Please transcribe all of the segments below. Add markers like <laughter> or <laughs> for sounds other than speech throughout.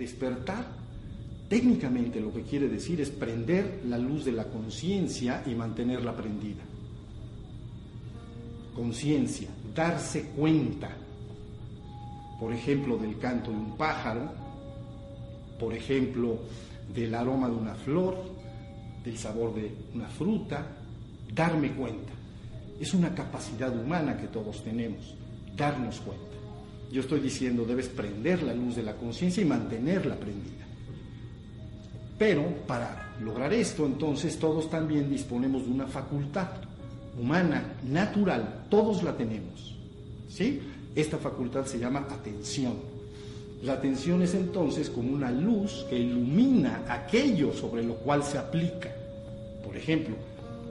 Despertar, técnicamente lo que quiere decir es prender la luz de la conciencia y mantenerla prendida. Conciencia, darse cuenta, por ejemplo, del canto de un pájaro, por ejemplo, del aroma de una flor, del sabor de una fruta, darme cuenta. Es una capacidad humana que todos tenemos, darnos cuenta. Yo estoy diciendo, debes prender la luz de la conciencia y mantenerla prendida. Pero para lograr esto, entonces todos también disponemos de una facultad humana, natural, todos la tenemos. ¿Sí? Esta facultad se llama atención. La atención es entonces como una luz que ilumina aquello sobre lo cual se aplica. Por ejemplo,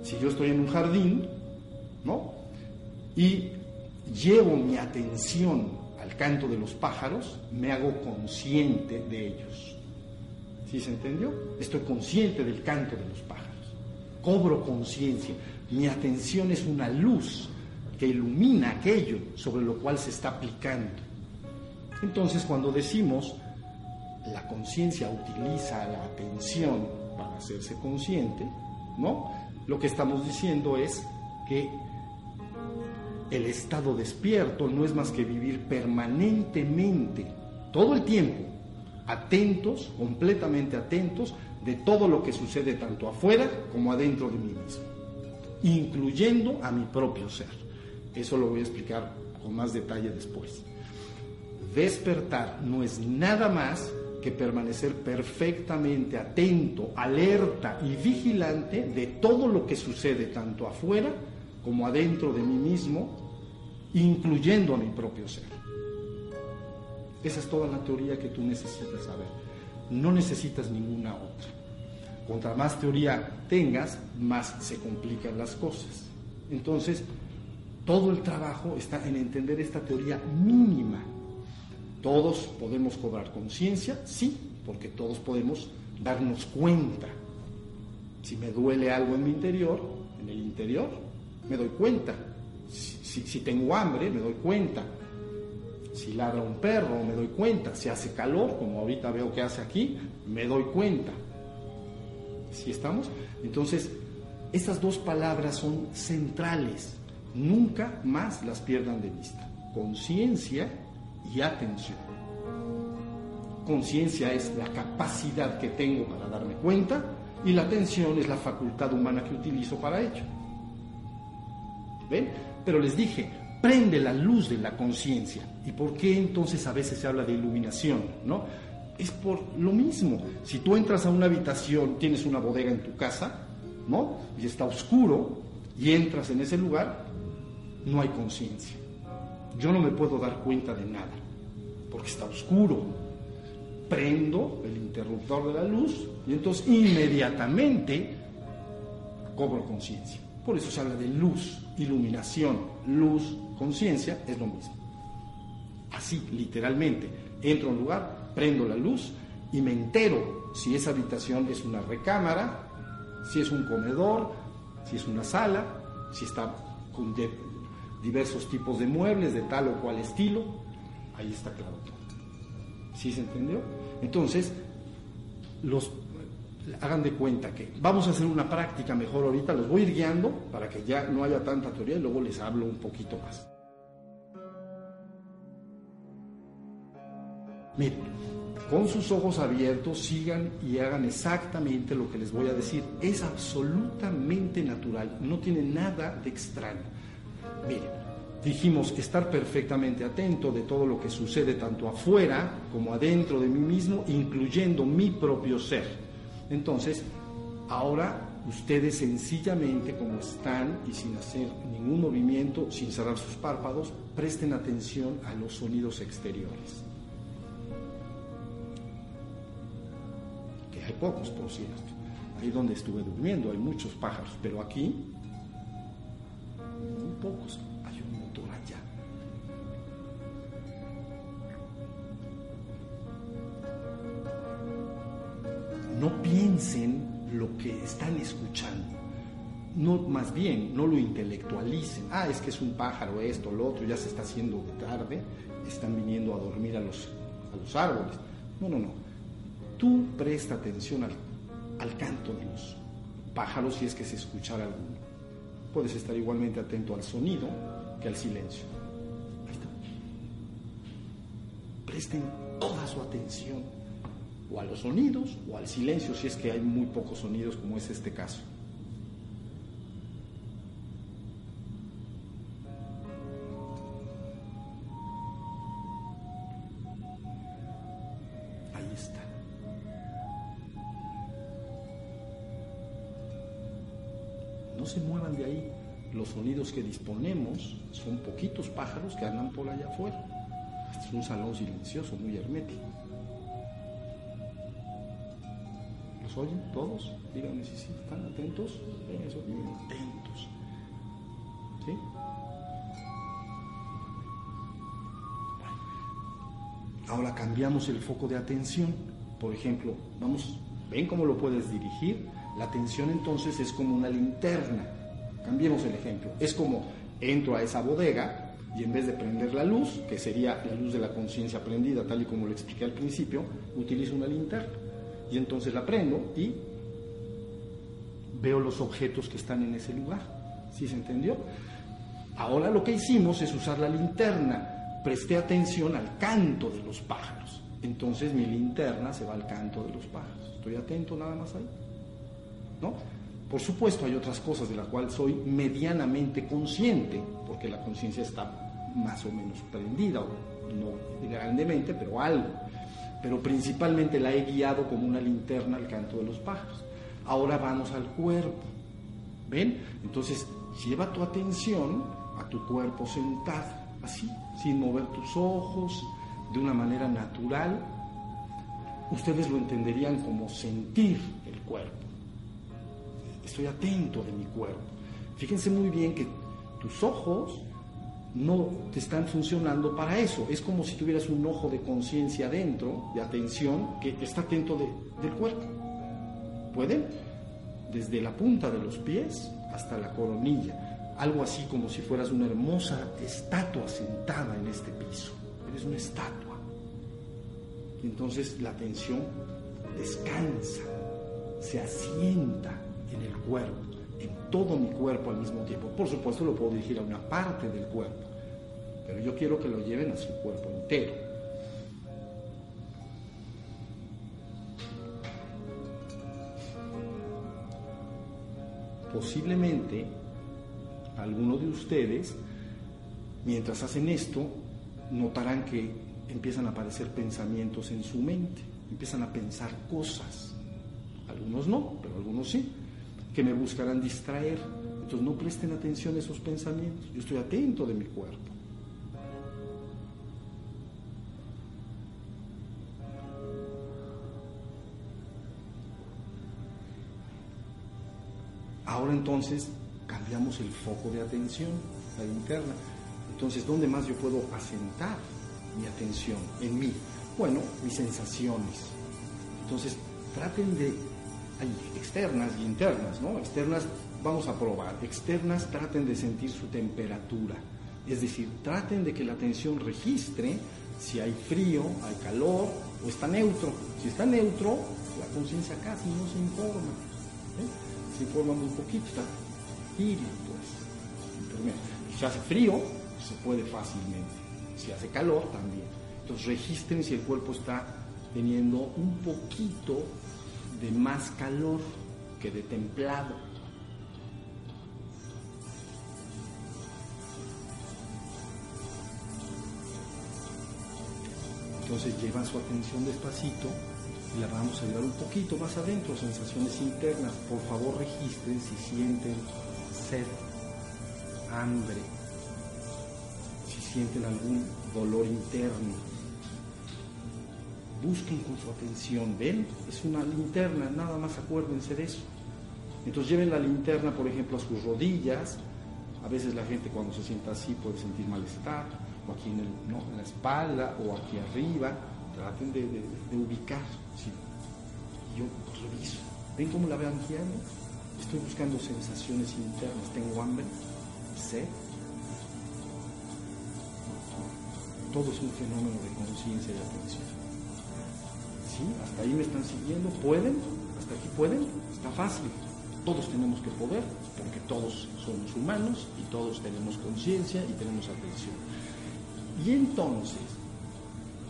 si yo estoy en un jardín, ¿no? Y llevo mi atención al canto de los pájaros, me hago consciente de ellos. ¿Sí se entendió? Estoy consciente del canto de los pájaros. Cobro conciencia. Mi atención es una luz que ilumina aquello sobre lo cual se está aplicando. Entonces, cuando decimos la conciencia utiliza la atención para hacerse consciente, ¿no? Lo que estamos diciendo es que el estado despierto no es más que vivir permanentemente, todo el tiempo, atentos, completamente atentos de todo lo que sucede tanto afuera como adentro de mí mismo, incluyendo a mi propio ser. Eso lo voy a explicar con más detalle después. Despertar no es nada más que permanecer perfectamente atento, alerta y vigilante de todo lo que sucede tanto afuera como adentro de mí mismo, incluyendo a mi propio ser. Esa es toda la teoría que tú necesitas saber. No necesitas ninguna otra. Contra más teoría tengas, más se complican las cosas. Entonces, todo el trabajo está en entender esta teoría mínima. Todos podemos cobrar conciencia, sí, porque todos podemos darnos cuenta. Si me duele algo en mi interior, en el interior, me doy cuenta. Si, tengo hambre, me doy cuenta. Si ladra un perro, me doy cuenta. Si hace calor, como ahorita veo que hace aquí, me doy cuenta. ¿Sí estamos? Entonces, estas dos palabras son centrales. Nunca más las pierdan de vista. Conciencia y atención. Conciencia es la capacidad que tengo para darme cuenta y la atención es la facultad humana que utilizo para ello. ¿Ven? Pero les dije, prende la luz de la conciencia. ¿Y por qué entonces a veces se habla de iluminación? ¿No? Es por lo mismo. Si tú entras a una habitación, tienes una bodega en tu casa, ¿no? Y está oscuro, y entras en ese lugar, no hay conciencia. Yo no me puedo dar cuenta de nada, porque está oscuro. Prendo el interruptor de la luz y entonces inmediatamente cobro conciencia. Por eso se habla de luz, iluminación, luz, conciencia, es lo mismo. Así, literalmente, entro a un lugar, prendo la luz y me entero si esa habitación es una recámara, si es un comedor, si es una sala, si está con diversos tipos de muebles de tal o cual estilo. Ahí está claro todo. ¿Sí se entendió? Entonces, los hagan de cuenta que vamos a hacer una práctica mejor ahorita, los voy a ir guiando para que ya no haya tanta teoría y luego les hablo un poquito más. Miren, con sus ojos abiertos sigan y hagan exactamente lo que les voy a decir. Es absolutamente natural, no tiene nada de extraño. Miren, dijimos estar perfectamente atento de todo lo que sucede tanto afuera como adentro de mí mismo, incluyendo mi propio ser. Entonces, ahora ustedes sencillamente como están y sin hacer ningún movimiento, sin cerrar sus párpados, presten atención a los sonidos exteriores. Que hay pocos, por cierto. Ahí donde estuve durmiendo hay muchos pájaros, pero aquí muy pocos. No piensen lo que están escuchando. No, más bien, no lo intelectualicen. Ah, es que es un pájaro, esto, lo otro, ya se está haciendo de tarde, están viniendo a dormir a los, a los árboles. No, no, no. tú presta atención al, al canto de los pájaros si es que se escuchara alguno. Puedes estar igualmente atento al sonido que al silencio. Ahí está. Presten toda su atención o a los sonidos o al silencio si es que hay muy pocos sonidos como es este caso. Ahí está. No se muevan de ahí. Los sonidos que disponemos son poquitos pájaros que andan por allá afuera. Este es un salón silencioso, muy hermético. ¿Los oyen todos? Díganme si sí, están atentos. Eso, atentos. ¿Sí? Ahora cambiamos el foco de atención. Por ejemplo, vamos, ¿ven cómo lo puedes dirigir? La atención entonces es como una linterna. Cambiemos el ejemplo. Es como entro a esa bodega y en vez de prender la luz, que sería la luz de la conciencia prendida, tal y como lo expliqué al principio, utilizo una linterna. Y entonces la prendo y veo los objetos que están en ese lugar. ¿Sí se entendió? Ahora lo que hicimos es usar la linterna. Presté atención al canto de los pájaros. Entonces mi linterna se va al canto de los pájaros. Estoy atento nada más ahí. ¿No? Por supuesto hay otras cosas de las cuales soy medianamente consciente, porque la conciencia está más o menos prendida, no grandemente, pero algo. Pero principalmente la he guiado como una linterna al canto de los pájaros. Ahora vamos al cuerpo. ¿Ven? Entonces, lleva tu atención a tu cuerpo sentado, así, sin mover tus ojos, de una manera natural. Ustedes lo entenderían como sentir el cuerpo. Estoy atento de mi cuerpo. Fíjense muy bien que tus ojos no te están funcionando para eso. Es como si tuvieras un ojo de conciencia adentro, de atención, que está atento de, del cuerpo. ¿Pueden? Desde la punta de los pies hasta la coronilla. Algo así como si fueras una hermosa estatua sentada en este piso. Eres una estatua. Entonces la atención descansa, se asienta en el cuerpo, en todo mi cuerpo al mismo tiempo. Por supuesto lo puedo dirigir a una parte del cuerpo, pero yo quiero que lo lleven a su cuerpo entero. Posiblemente algunos de ustedes, mientras hacen esto, notarán que empiezan a aparecer pensamientos en su mente, empiezan a pensar cosas. Algunos no, pero algunos sí que me buscarán distraer. Entonces no presten atención a esos pensamientos. Yo estoy atento de mi cuerpo. Ahora entonces cambiamos el foco de atención, la interna. Entonces, ¿dónde más yo puedo asentar mi atención? En mí. Bueno, mis sensaciones. Entonces, traten de externas y internas, ¿no? Externas vamos a probar, externas traten de sentir su temperatura, es decir, traten de que la atención registre si hay frío, hay calor o está neutro. Si está neutro, la conciencia casi no se informa, ¿eh? se informa muy poquito, está tibio, pues. Si hace frío, se puede fácilmente. Si hace calor, también. Entonces registren si el cuerpo está teniendo un poquito de más calor que de templado. Entonces llevan su atención despacito y la vamos a llevar un poquito más adentro, sensaciones internas. Por favor registren si sienten sed, hambre, si sienten algún dolor interno busquen con su atención, ¿ven? Es una linterna, nada más acuérdense de eso. Entonces lleven la linterna, por ejemplo, a sus rodillas. A veces la gente cuando se sienta así puede sentir malestar, o aquí en, la espalda, o aquí arriba. Traten de, ubicar. Yo reviso. ¿Ven cómo la vean guiando? Estoy buscando sensaciones internas. Tengo hambre, sed. Todo es un fenómeno de conciencia y atención ¿Hasta ahí me están siguiendo? ¿Pueden? ¿Hasta aquí pueden? Está fácil. Todos tenemos que poder, porque todos somos humanos y todos tenemos conciencia y tenemos atención. Y entonces,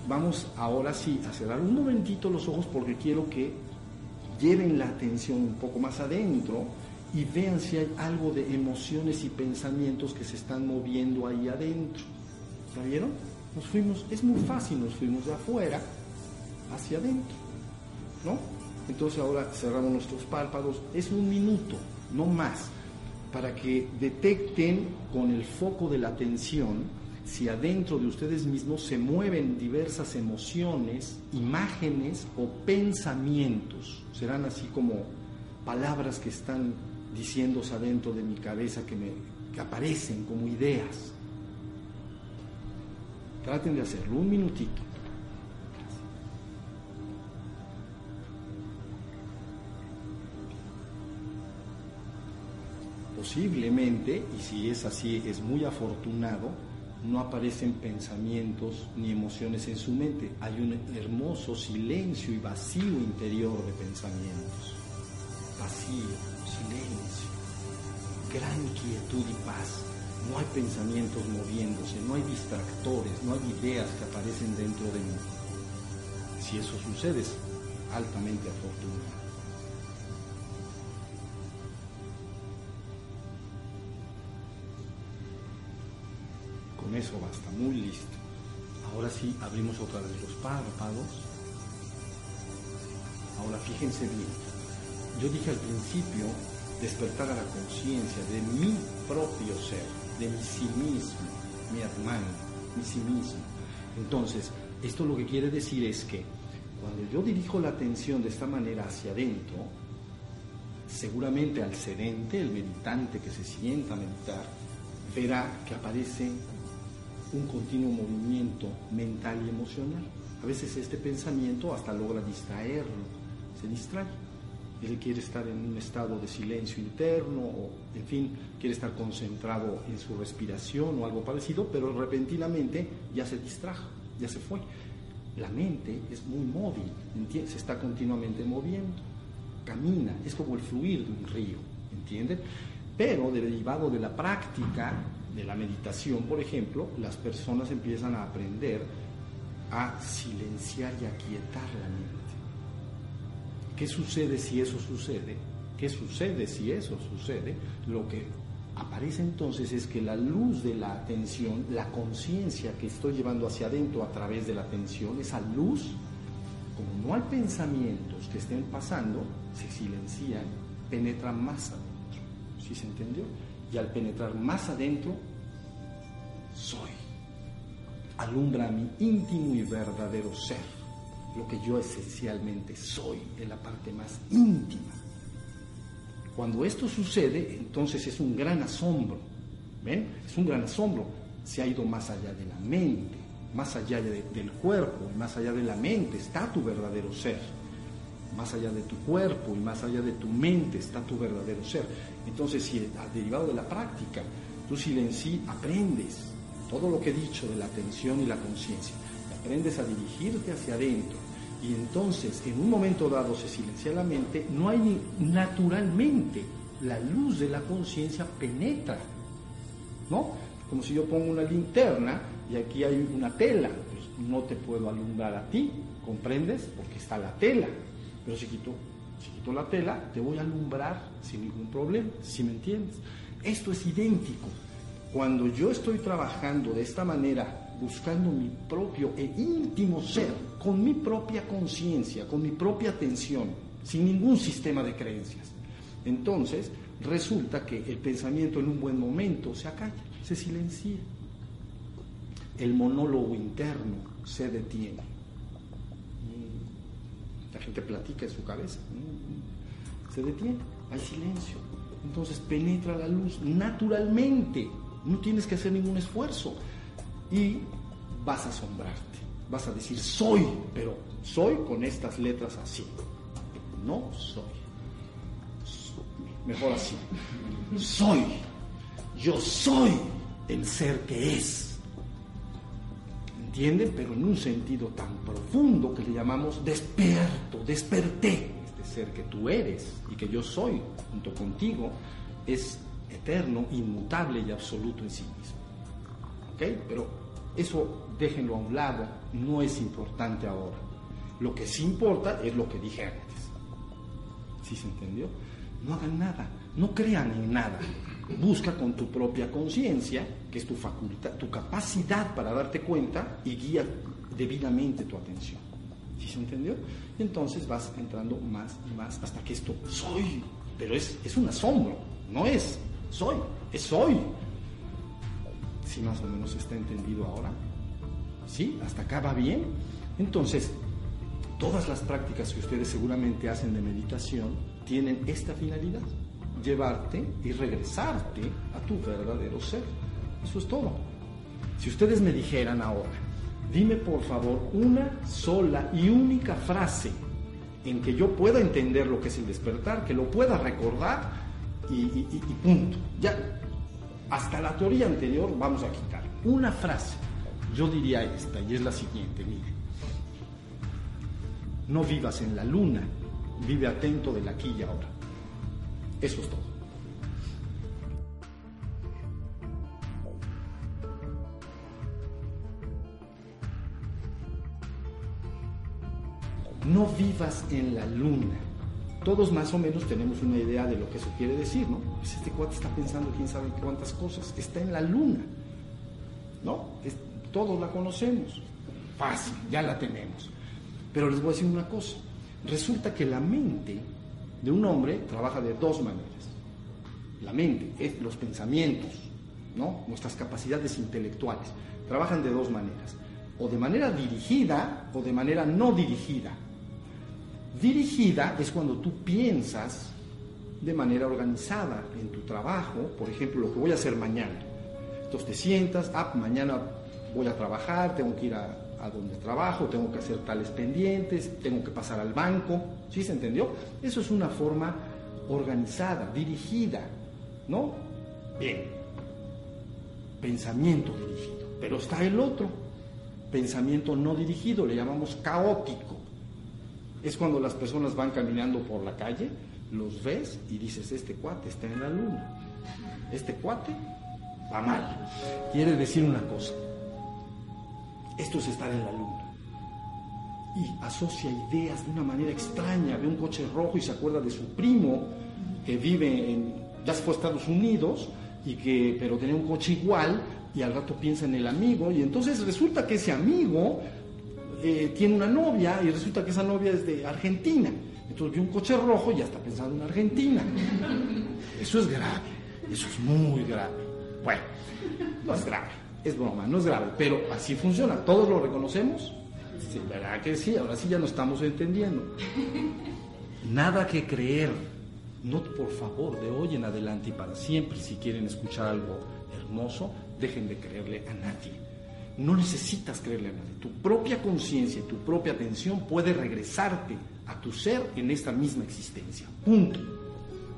vamos ahora sí a cerrar un momentito los ojos porque quiero que lleven la atención un poco más adentro y vean si hay algo de emociones y pensamientos que se están moviendo ahí adentro. ¿Ya vieron? Nos fuimos, es muy fácil, nos fuimos de afuera hacia adentro, ¿no? Entonces ahora cerramos nuestros párpados, es un minuto, no más, para que detecten con el foco de la atención si adentro de ustedes mismos se mueven diversas emociones, imágenes o pensamientos. Serán así como palabras que están diciéndose adentro de mi cabeza que, me, que aparecen como ideas. Traten de hacerlo un minutito. Posiblemente, y si es así, es muy afortunado, no aparecen pensamientos ni emociones en su mente. Hay un hermoso silencio y vacío interior de pensamientos. Vacío, silencio, gran quietud y paz. No hay pensamientos moviéndose, no hay distractores, no hay ideas que aparecen dentro de mí. Si eso sucede, es altamente afortunado. Con eso basta, muy listo. Ahora sí, abrimos otra vez los párpados. Ahora fíjense bien. Yo dije al principio despertar a la conciencia de mi propio ser, de mi sí mismo, mi hermano, mi sí mismo. Entonces, esto lo que quiere decir es que cuando yo dirijo la atención de esta manera hacia adentro, seguramente al sedente, el meditante que se sienta a meditar, verá que aparece un continuo movimiento mental y emocional. A veces este pensamiento hasta logra distraerlo, se distrae. Él quiere estar en un estado de silencio interno o, en fin, quiere estar concentrado en su respiración o algo parecido, pero repentinamente ya se distrajo, ya se fue. La mente es muy móvil, se está continuamente moviendo, camina, es como el fluir de un río, ¿entienden? Pero derivado de la práctica de la meditación, por ejemplo, las personas empiezan a aprender a silenciar y aquietar la mente. ¿Qué sucede si eso sucede? ¿Qué sucede si eso sucede? Lo que aparece entonces es que la luz de la atención, la conciencia que estoy llevando hacia adentro a través de la atención, esa luz, como no hay pensamientos que estén pasando, se silencian, penetra más adentro. ¿Sí se entendió? Y al penetrar más adentro, soy. Alumbra a mi íntimo y verdadero ser lo que yo esencialmente soy, en la parte más íntima. Cuando esto sucede, entonces es un gran asombro. ¿Ven? Es un gran asombro. Se ha ido más allá de la mente, más allá del cuerpo, más allá de la mente está tu verdadero ser. Más allá de tu cuerpo y más allá de tu mente está tu verdadero ser. Entonces, si derivado de la práctica, tú silenci aprendes todo lo que he dicho de la atención y la conciencia aprendes a dirigirte hacia adentro y entonces en un momento dado se silencia la mente, no hay ni, naturalmente la luz de la conciencia penetra, ¿no? Como si yo pongo una linterna y aquí hay una tela, pues no te puedo alumbrar a ti, ¿comprendes? Porque está la tela, pero si quito, si quito la tela, te voy a alumbrar sin ningún problema, si me entiendes? Esto es idéntico. Cuando yo estoy trabajando de esta manera buscando mi propio e íntimo ser, con mi propia conciencia, con mi propia atención, sin ningún sistema de creencias. Entonces, resulta que el pensamiento en un buen momento se acalla, se silencia. El monólogo interno se detiene. Mm. La gente platica en su cabeza. Mm. Se detiene, hay silencio. Entonces penetra la luz naturalmente. No tienes que hacer ningún esfuerzo y vas a asombrarte. Vas a decir, soy, pero soy con estas letras así. No soy. Mejor así. Soy. Yo soy el ser que es. ¿Entienden? Pero en un sentido tan profundo que le llamamos despierto, desperté. Este ser que tú eres y que yo soy junto contigo es eterno, inmutable y absoluto en sí mismo. ¿Ok? Pero eso déjenlo a un lado, no es importante ahora. Lo que sí importa es lo que dije antes. ¿Sí se entendió? No hagan nada, no crean en nada. Busca con tu propia conciencia, que es tu facultad, tu capacidad para darte cuenta y guía debidamente tu atención. ¿Sí se entendió? Y entonces vas entrando más y más hasta que esto soy. Pero es, es un asombro, no es soy, es soy. Si más o menos está entendido ahora. ¿Sí? ¿Hasta acá va bien? Entonces, todas las prácticas que ustedes seguramente hacen de meditación tienen esta finalidad, llevarte y regresarte a tu verdadero ser. Eso es todo. Si ustedes me dijeran ahora, dime por favor una sola y única frase en que yo pueda entender lo que es el despertar, que lo pueda recordar y, punto. Ya, hasta la teoría anterior vamos a quitar. Una frase yo diría esta, y es la siguiente, mire. No vivas en la luna, vive atento del aquí y ahora. Eso es todo. No vivas en la luna. Todos más o menos tenemos una idea de lo que eso quiere decir, ¿no? Pues este cuate está pensando quién sabe cuántas cosas. Está en la luna, ¿no? Todos la conocemos. Fácil, ya la tenemos. Pero les voy a decir una cosa. Resulta que la mente de un hombre trabaja de dos maneras. La mente es los pensamientos, ¿no? Nuestras capacidades intelectuales trabajan de dos maneras. O de manera dirigida o de manera no dirigida. Dirigida es cuando tú piensas de manera organizada en tu trabajo, por ejemplo, lo que voy a hacer mañana. Entonces te sientas, ah, mañana voy a trabajar, tengo que ir a, donde trabajo, tengo que hacer tales pendientes, tengo que pasar al banco, ¿sí se entendió? Eso es una forma organizada, dirigida, ¿no? Bien, pensamiento dirigido, pero está el otro, pensamiento no dirigido, le llamamos caótico. Es cuando las personas van caminando por la calle, los ves y dices, este cuate está en la luna, este cuate va mal. Quiere decir una cosa, esto es estar en la luna. Y asocia ideas de una manera extraña. Ve un coche rojo y se acuerda de su primo que vive en, ya se fue a Estados Unidos, y que, pero tenía un coche igual y al rato piensa en el amigo y entonces resulta que ese amigo eh, tiene una novia y resulta que esa novia es de Argentina. Entonces ve un coche rojo y ya está pensando en Argentina. <laughs> Eso es grave, eso es muy grave. Bueno, no es grave es broma, no es grave, pero así funciona. ¿Todos lo reconocemos? Sí, ¿verdad que sí? Ahora sí ya no estamos entendiendo. <laughs> Nada que creer. No, por favor, de hoy en adelante y para siempre, si quieren escuchar algo hermoso, dejen de creerle a nadie. No necesitas creerle a nadie. Tu propia conciencia y tu propia atención puede regresarte a tu ser en esta misma existencia. Punto.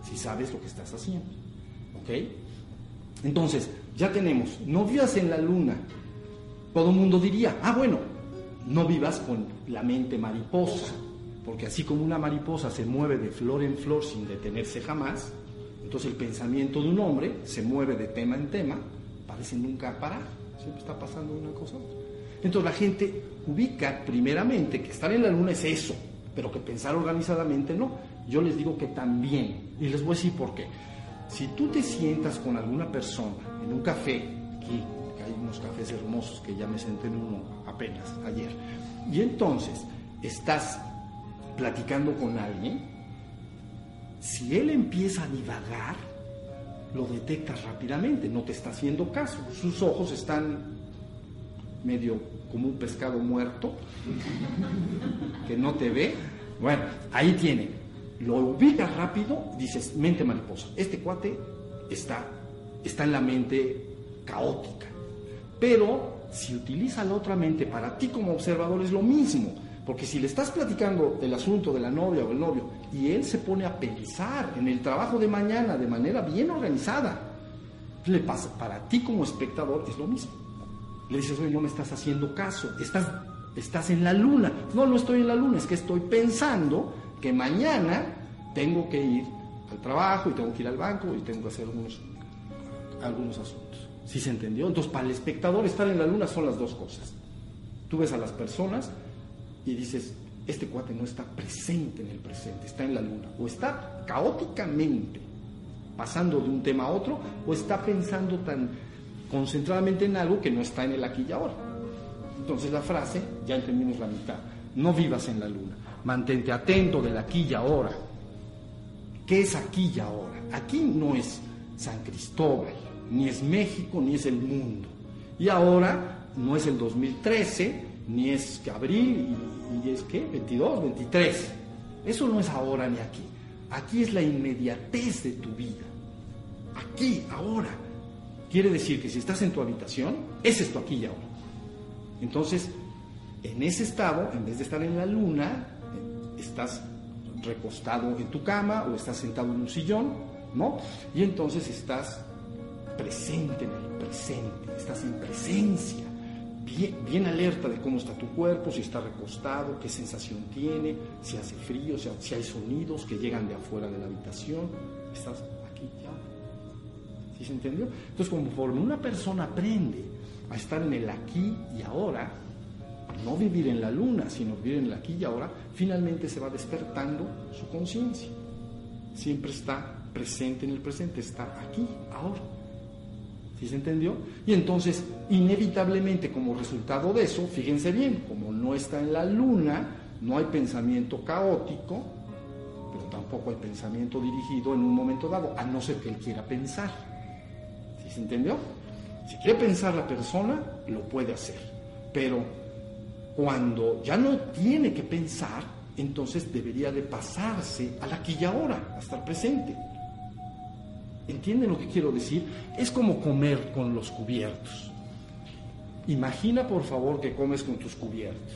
Si sabes lo que estás haciendo. ¿Ok? Entonces, ya tenemos, no vivas en la luna. Todo mundo diría, ah, bueno, no vivas con la mente mariposa, porque así como una mariposa se mueve de flor en flor sin detenerse jamás, entonces el pensamiento de un hombre se mueve de tema en tema, parece nunca parar, siempre está pasando una cosa. Entonces la gente ubica primeramente que estar en la luna es eso, pero que pensar organizadamente no. Yo les digo que también, y les voy a decir por qué. Si tú te sientas con alguna persona en un café, aquí, hay unos cafés hermosos que ya me senté en uno apenas ayer, y entonces estás platicando con alguien, si él empieza a divagar, lo detectas rápidamente, no te está haciendo caso, sus ojos están medio como un pescado muerto que no te ve. Bueno, ahí tiene lo ubicas rápido, dices, mente mariposa. Este cuate está, está en la mente caótica. Pero si utiliza la otra mente para ti como observador es lo mismo. Porque si le estás platicando el asunto de la novia o el novio y él se pone a pensar en el trabajo de mañana de manera bien organizada, le pasa, para ti como espectador es lo mismo. Le dices, oye, no me estás haciendo caso, estás, estás en la luna. No, no estoy en la luna, es que estoy pensando que mañana tengo que ir al trabajo y tengo que ir al banco y tengo que hacer algunos, algunos asuntos. ¿Sí se entendió? Entonces, para el espectador, estar en la luna son las dos cosas. Tú ves a las personas y dices, este cuate no está presente en el presente, está en la luna. O está caóticamente pasando de un tema a otro, o está pensando tan concentradamente en algo que no está en el aquí y ahora. Entonces la frase, ya entendimos la mitad, no vivas en la luna, mantente atento del aquí y ahora. ¿Qué es aquí y ahora? Aquí no es San Cristóbal, ni es México, ni es el mundo. Y ahora no es el 2013, ni es abril, y, es que 22, 23. Eso no es ahora ni aquí. Aquí es la inmediatez de tu vida. Aquí, ahora. Quiere decir que si estás en tu habitación, es tu aquí y ahora. Entonces, en ese estado, en vez de estar en la luna, estás recostado en tu cama o estás sentado en un sillón, ¿no? Y entonces estás presente en el presente, estás en presencia, bien, bien, alerta de cómo está tu cuerpo, si está recostado, qué sensación tiene, si hace frío, si, hay sonidos que llegan de afuera de la habitación, estás aquí ya. ¿Sí se entendió? Entonces, conforme una persona aprende a estar en el aquí y ahora, no vivir en la luna, sino vivir en el aquí y ahora, finalmente se va despertando su conciencia. Siempre está presente en el presente, está aquí, ahora. ¿Sí se entendió? Y entonces, inevitablemente, como resultado de eso, fíjense bien, como no está en la luna, no hay pensamiento caótico, pero tampoco hay pensamiento dirigido en un momento dado, a no ser que él quiera pensar. ¿Sí se entendió? Si quiere pensar la persona, lo puede hacer. Pero cuando ya no tiene que pensar, entonces debería de pasarse al aquí y ahora, a estar presente. ¿Entienden lo que quiero decir? Es como comer con los cubiertos. Imagina por favor que comes con tus cubiertos.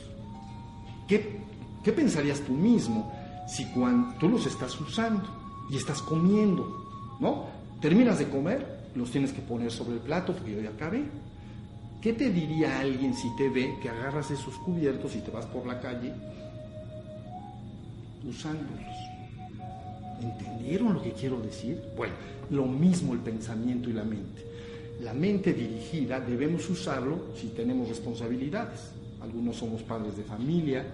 ¿Qué, qué pensarías tú mismo si cuando tú los estás usando y estás comiendo, ¿no? Terminas de comer, los tienes que poner sobre el plato porque yo ya acabé. ¿Qué te diría alguien si te ve que agarras esos cubiertos y te vas por la calle usándolos? ¿Entendieron lo que quiero decir? Bueno, lo mismo el pensamiento y la mente. La mente dirigida debemos usarlo si tenemos responsabilidades. Algunos somos padres de familia,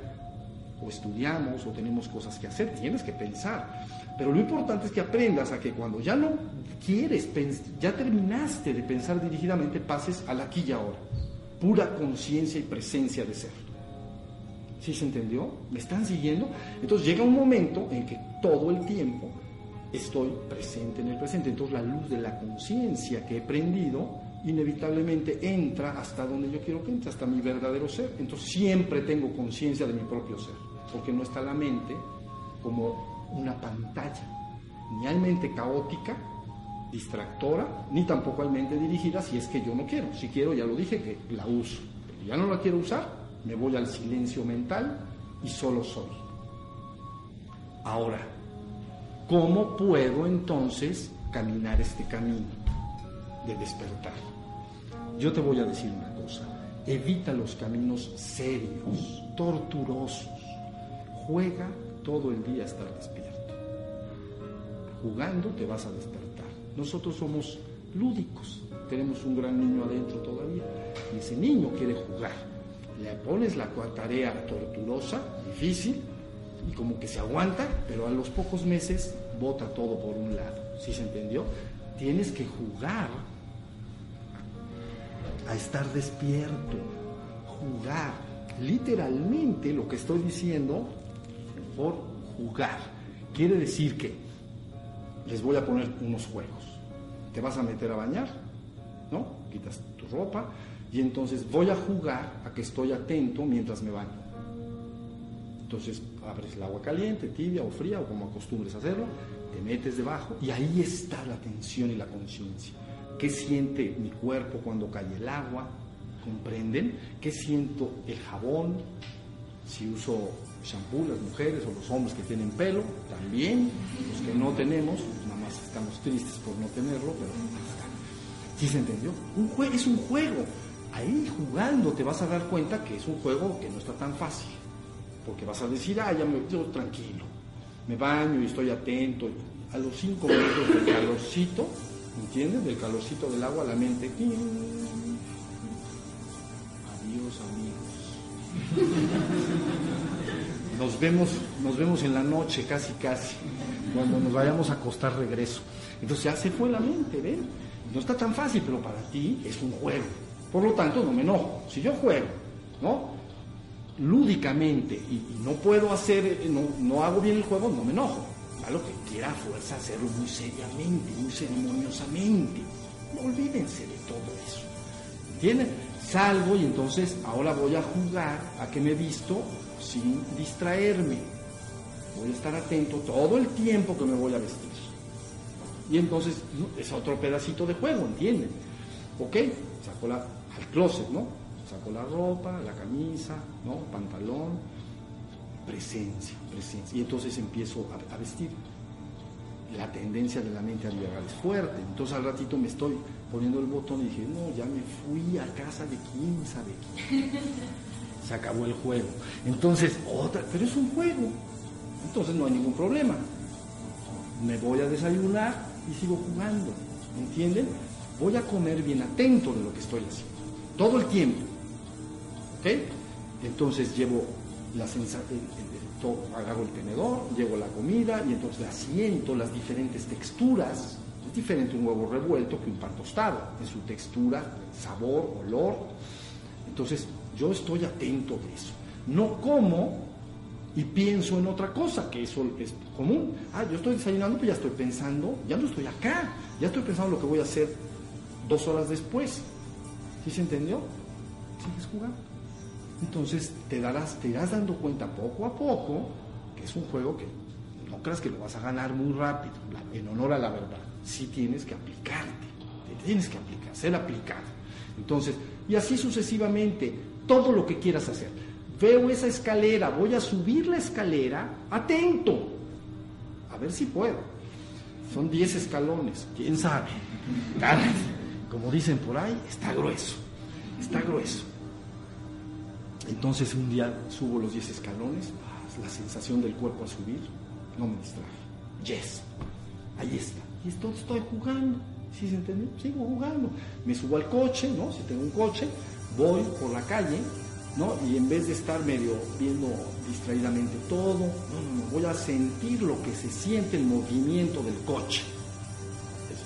o estudiamos, o tenemos cosas que hacer, tienes que pensar. Pero lo importante es que aprendas a que cuando ya no quieres, ya terminaste de pensar dirigidamente, pases al aquí y ahora. Pura conciencia y presencia de ser. ¿Sí se entendió? ¿Me están siguiendo? Entonces llega un momento en que todo el tiempo estoy presente en el presente. Entonces la luz de la conciencia que he prendido inevitablemente entra hasta donde yo quiero que entre, hasta mi verdadero ser. Entonces siempre tengo conciencia de mi propio ser, porque no está la mente como una pantalla. Ni hay mente caótica, distractora, ni tampoco hay mente dirigida si es que yo no quiero. Si quiero, ya lo dije, que la uso. Pero ya no la quiero usar, me voy al silencio mental y solo soy. Ahora, ¿cómo puedo entonces caminar este camino de despertar? Yo te voy a decir una cosa, evita los caminos serios, torturosos, juega todo el día a estar despierto. Jugando te vas a despertar. Nosotros somos lúdicos, tenemos un gran niño adentro todavía y ese niño quiere jugar le pones la tarea torturosa, difícil, y como que se aguanta, pero a los pocos meses bota todo por un lado. ¿Sí se entendió? Tienes que jugar a estar despierto, jugar. Literalmente lo que estoy diciendo por jugar. Quiere decir que les voy a poner unos juegos. Te vas a meter a bañar, ¿no? Quitas tu ropa, y entonces voy a jugar a que estoy atento mientras me baño. Entonces abres el agua caliente, tibia o fría o como acostumbres hacerlo, te metes debajo y ahí está la atención y la conciencia. ¿Qué siente mi cuerpo cuando cae el agua? ¿Comprenden? ¿Qué siento el jabón? Si uso shampoo, las mujeres o los hombres que tienen pelo, también. Los que no tenemos, pues nada más estamos tristes por no tenerlo, pero ¿sí se entendió? Un es un juego. Ahí jugando te vas a dar cuenta que es un juego que no está tan fácil. Porque vas a decir, ah, ya me yo tranquilo, me baño y estoy atento. A los cinco minutos del calorcito, ¿entiendes? Del calorcito del agua, la mente. Adiós, amigos. <laughs> Nos vemos, nos vemos en la noche, casi, casi. Cuando nos vayamos a acostar, regreso. Entonces ya se fue la mente, ¿ven? No está tan fácil, pero para ti es un juego. Por lo tanto, no me enojo. Si yo juego, ¿no? Lúdicamente y, no puedo hacer, no, no, hago bien el juego, no me enojo. A lo que quiera fuerza hacerlo muy seriamente, muy ceremoniosamente. No olvídense de todo eso. ¿Entienden? Salgo y entonces ahora voy a jugar a que me visto sin distraerme. Voy a estar atento todo el tiempo que me voy a vestir. Y entonces es otro pedacito de juego, ¿entienden? ¿Ok? Saco la, al closet, ¿no? Saco la ropa, la camisa, ¿no? Pantalón, presencia, presencia. Y entonces empiezo a, vestir. La tendencia de la mente a llegar es fuerte. Entonces al ratito me estoy poniendo el botón y dije, no, ya me fui a casa de quién sabe quién. <laughs> Se acabó el juego. Entonces, otra, pero es un juego. Entonces no hay ningún problema. Me voy a desayunar y sigo jugando. ¿Entienden? Voy a comer bien atento de lo que estoy haciendo. Todo el tiempo. ¿Ok? Entonces llevo la sensación, agarro el tenedor, llevo la comida y entonces la siento, las diferentes texturas. Es diferente un huevo revuelto que un pan tostado, en su textura, sabor, olor. Entonces yo estoy atento de eso. No como y pienso en otra cosa, que eso es común. Ah, yo estoy desayunando, pues ya estoy pensando, ya no estoy acá, ya estoy pensando en lo que voy a hacer dos horas después. ¿Sí se entendió? Sigues jugando. Entonces te darás, te irás dando cuenta poco a poco que es un juego que no creas que lo vas a ganar muy rápido, en honor a la verdad. Sí tienes que aplicarte, te tienes que aplicar, ser aplicado. Entonces, y así sucesivamente, todo lo que quieras hacer. Veo esa escalera, voy a subir la escalera, atento, a ver si puedo. Son 10 escalones, quién sabe. <laughs> Como dicen por ahí, está grueso, está grueso. Entonces un día subo los 10 escalones, la sensación del cuerpo a subir, no me distrae. Yes, ahí está. Y esto estoy jugando. ¿Sí se entendió? Sigo jugando. Me subo al coche, ¿no? Si tengo un coche, voy por la calle, ¿no? Y en vez de estar medio viendo distraídamente todo, no, no, no, voy a sentir lo que se siente el movimiento del coche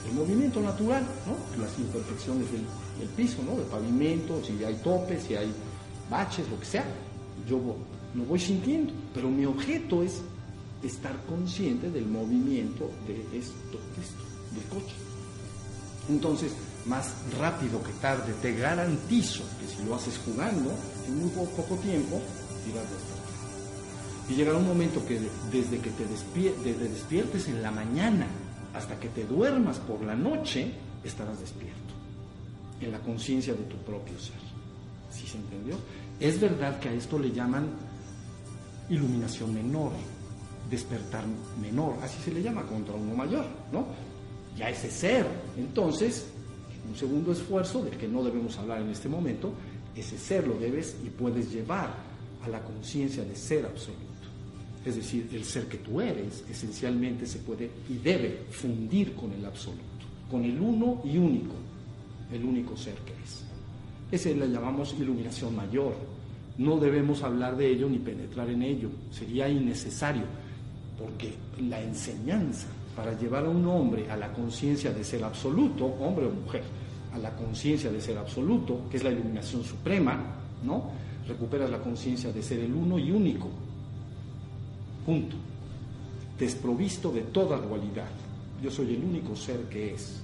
el movimiento natural, ¿no? las imperfecciones del, piso, ¿no? del pavimento, si hay topes, si hay baches, lo que sea, yo lo voy sintiendo, pero mi objeto es estar consciente del movimiento de esto, de del coche. Entonces, más rápido que tarde, te garantizo que si lo haces jugando, en muy poco, tiempo, irás despertar. Y llegará un momento que desde que te despiertes en la mañana hasta que te duermas por la noche, estarás despierto, en la conciencia de tu propio ser. ¿Sí se entendió? Es verdad que a esto le llaman iluminación menor, despertar menor, así se le llama contra uno mayor, ¿no? Ya ese ser. Entonces, un segundo esfuerzo del que no debemos hablar en este momento, ese ser lo debes y puedes llevar a la conciencia de ser absoluto es decir, el ser que tú eres, esencialmente se puede y debe fundir con el absoluto, con el uno y único, el único ser que es. Ese la llamamos iluminación mayor. No debemos hablar de ello ni penetrar en ello, sería innecesario, porque la enseñanza para llevar a un hombre a la conciencia de ser absoluto, hombre o mujer, a la conciencia de ser absoluto, que es la iluminación suprema, ¿no? Recuperas la conciencia de ser el uno y único, Punto. Desprovisto de toda dualidad. Yo soy el único ser que es.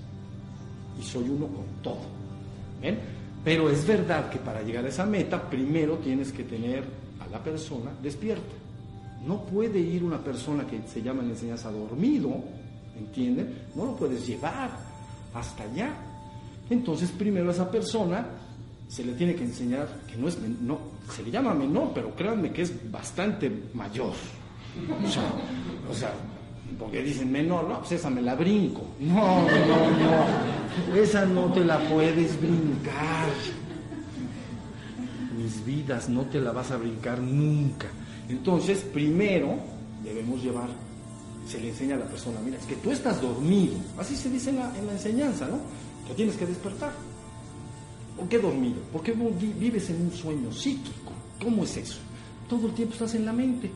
Y soy uno con todo. ¿Ven? Pero es verdad que para llegar a esa meta, primero tienes que tener a la persona despierta. No puede ir una persona que se llama en la enseñanza dormido, ¿entienden? No lo puedes llevar hasta allá. Entonces, primero a esa persona se le tiene que enseñar que no es, no, se le llama menor, pero créanme que es bastante mayor. O sea, porque dicen menor, no, pues esa me la brinco. No, no, no, esa no te la puedes brincar. mis vidas, no te la vas a brincar nunca. Entonces, primero debemos llevar, se le enseña a la persona, mira, es que tú estás dormido, así se dice en la, en la enseñanza, ¿no? Que tienes que despertar. ¿Por qué dormido? ¿Por qué vives en un sueño psíquico? ¿Cómo es eso? Todo el tiempo estás en la mente.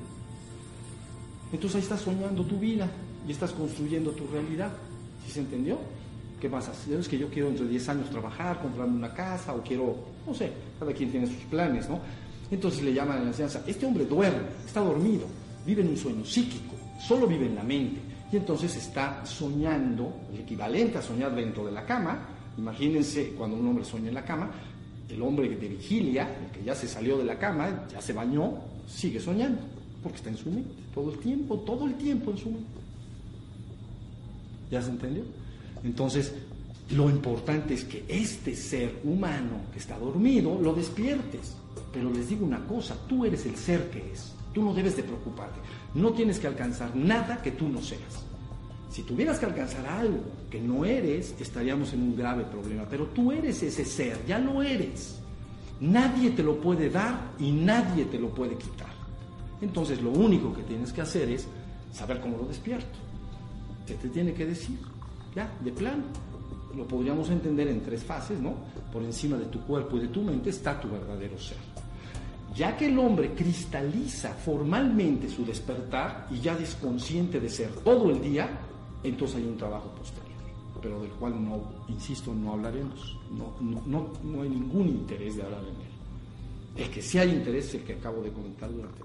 Entonces ahí estás soñando tu vida y estás construyendo tu realidad. ¿Sí se entendió? ¿Qué pasa? Es que yo quiero entre 10 años trabajar, comprarme una casa o quiero, no sé, cada quien tiene sus planes, ¿no? Entonces le llaman a la enseñanza, este hombre duerme, está dormido, vive en un sueño psíquico, solo vive en la mente. Y entonces está soñando, el equivalente a soñar dentro de la cama. Imagínense cuando un hombre sueña en la cama, el hombre de vigilia, el que ya se salió de la cama, ya se bañó, sigue soñando, porque está en su mente, todo el tiempo, todo el tiempo en su mente. ¿Ya se entendió? Entonces, lo importante es que este ser humano que está dormido lo despiertes. Pero les digo una cosa, tú eres el ser que es. Tú no debes de preocuparte. No tienes que alcanzar nada que tú no seas. Si tuvieras que alcanzar algo que no eres, estaríamos en un grave problema. Pero tú eres ese ser, ya lo eres. Nadie te lo puede dar y nadie te lo puede quitar. Entonces lo único que tienes que hacer es saber cómo lo despierto. ¿Qué te tiene que decir? Ya, de plano. Lo podríamos entender en tres fases, ¿no? Por encima de tu cuerpo y de tu mente está tu verdadero ser. Ya que el hombre cristaliza formalmente su despertar y ya es consciente de ser todo el día, entonces hay un trabajo posterior, pero del cual no, insisto, no hablaremos. No, no, no, hay ningún interés de hablar en él. El que sí hay interés es el que acabo de comentar durante.